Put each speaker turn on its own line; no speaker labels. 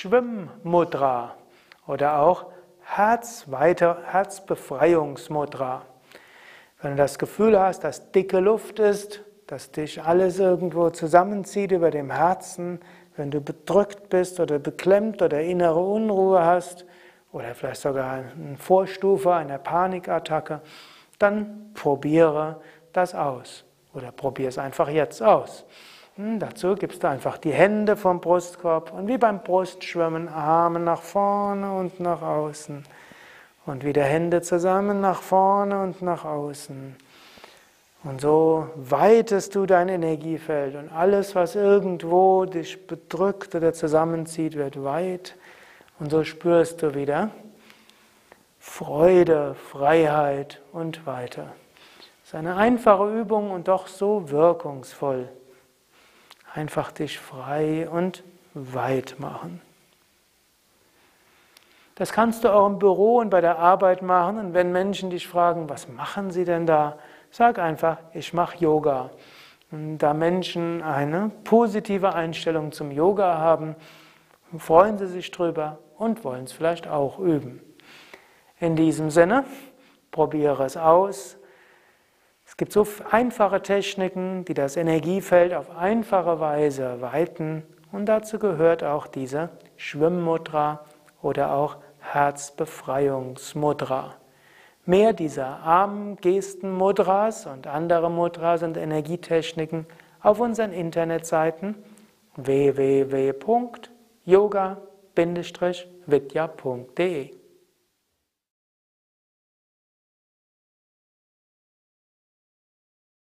Schwimmmudra oder auch Herzbefreiungsmudra. Wenn du das Gefühl hast, dass dicke Luft ist, dass dich alles irgendwo zusammenzieht über dem Herzen, wenn du bedrückt bist oder beklemmt oder innere Unruhe hast oder vielleicht sogar eine Vorstufe einer Panikattacke, dann probiere das aus oder probiere es einfach jetzt aus. Hm, dazu gibst du einfach die Hände vom Brustkorb und wie beim Brustschwimmen Arme nach vorne und nach außen und wieder Hände zusammen nach vorne und nach außen. Und so weitest du dein Energiefeld und alles, was irgendwo dich bedrückt oder zusammenzieht, wird weit. Und so spürst du wieder Freude, Freiheit und weiter. Es ist eine einfache Übung und doch so wirkungsvoll. Einfach dich frei und weit machen. Das kannst du auch im Büro und bei der Arbeit machen. Und wenn Menschen dich fragen, was machen sie denn da? Sag einfach, ich mache Yoga. Und da Menschen eine positive Einstellung zum Yoga haben, freuen sie sich drüber und wollen es vielleicht auch üben. In diesem Sinne, probiere es aus. Es gibt so einfache Techniken, die das Energiefeld auf einfache Weise weiten. Und dazu gehört auch diese Schwimmmudra oder auch Herzbefreiungsmudra. Mehr dieser Armgesten-Mudras und andere Mudras und Energietechniken auf unseren Internetseiten www.yoga-vidya.de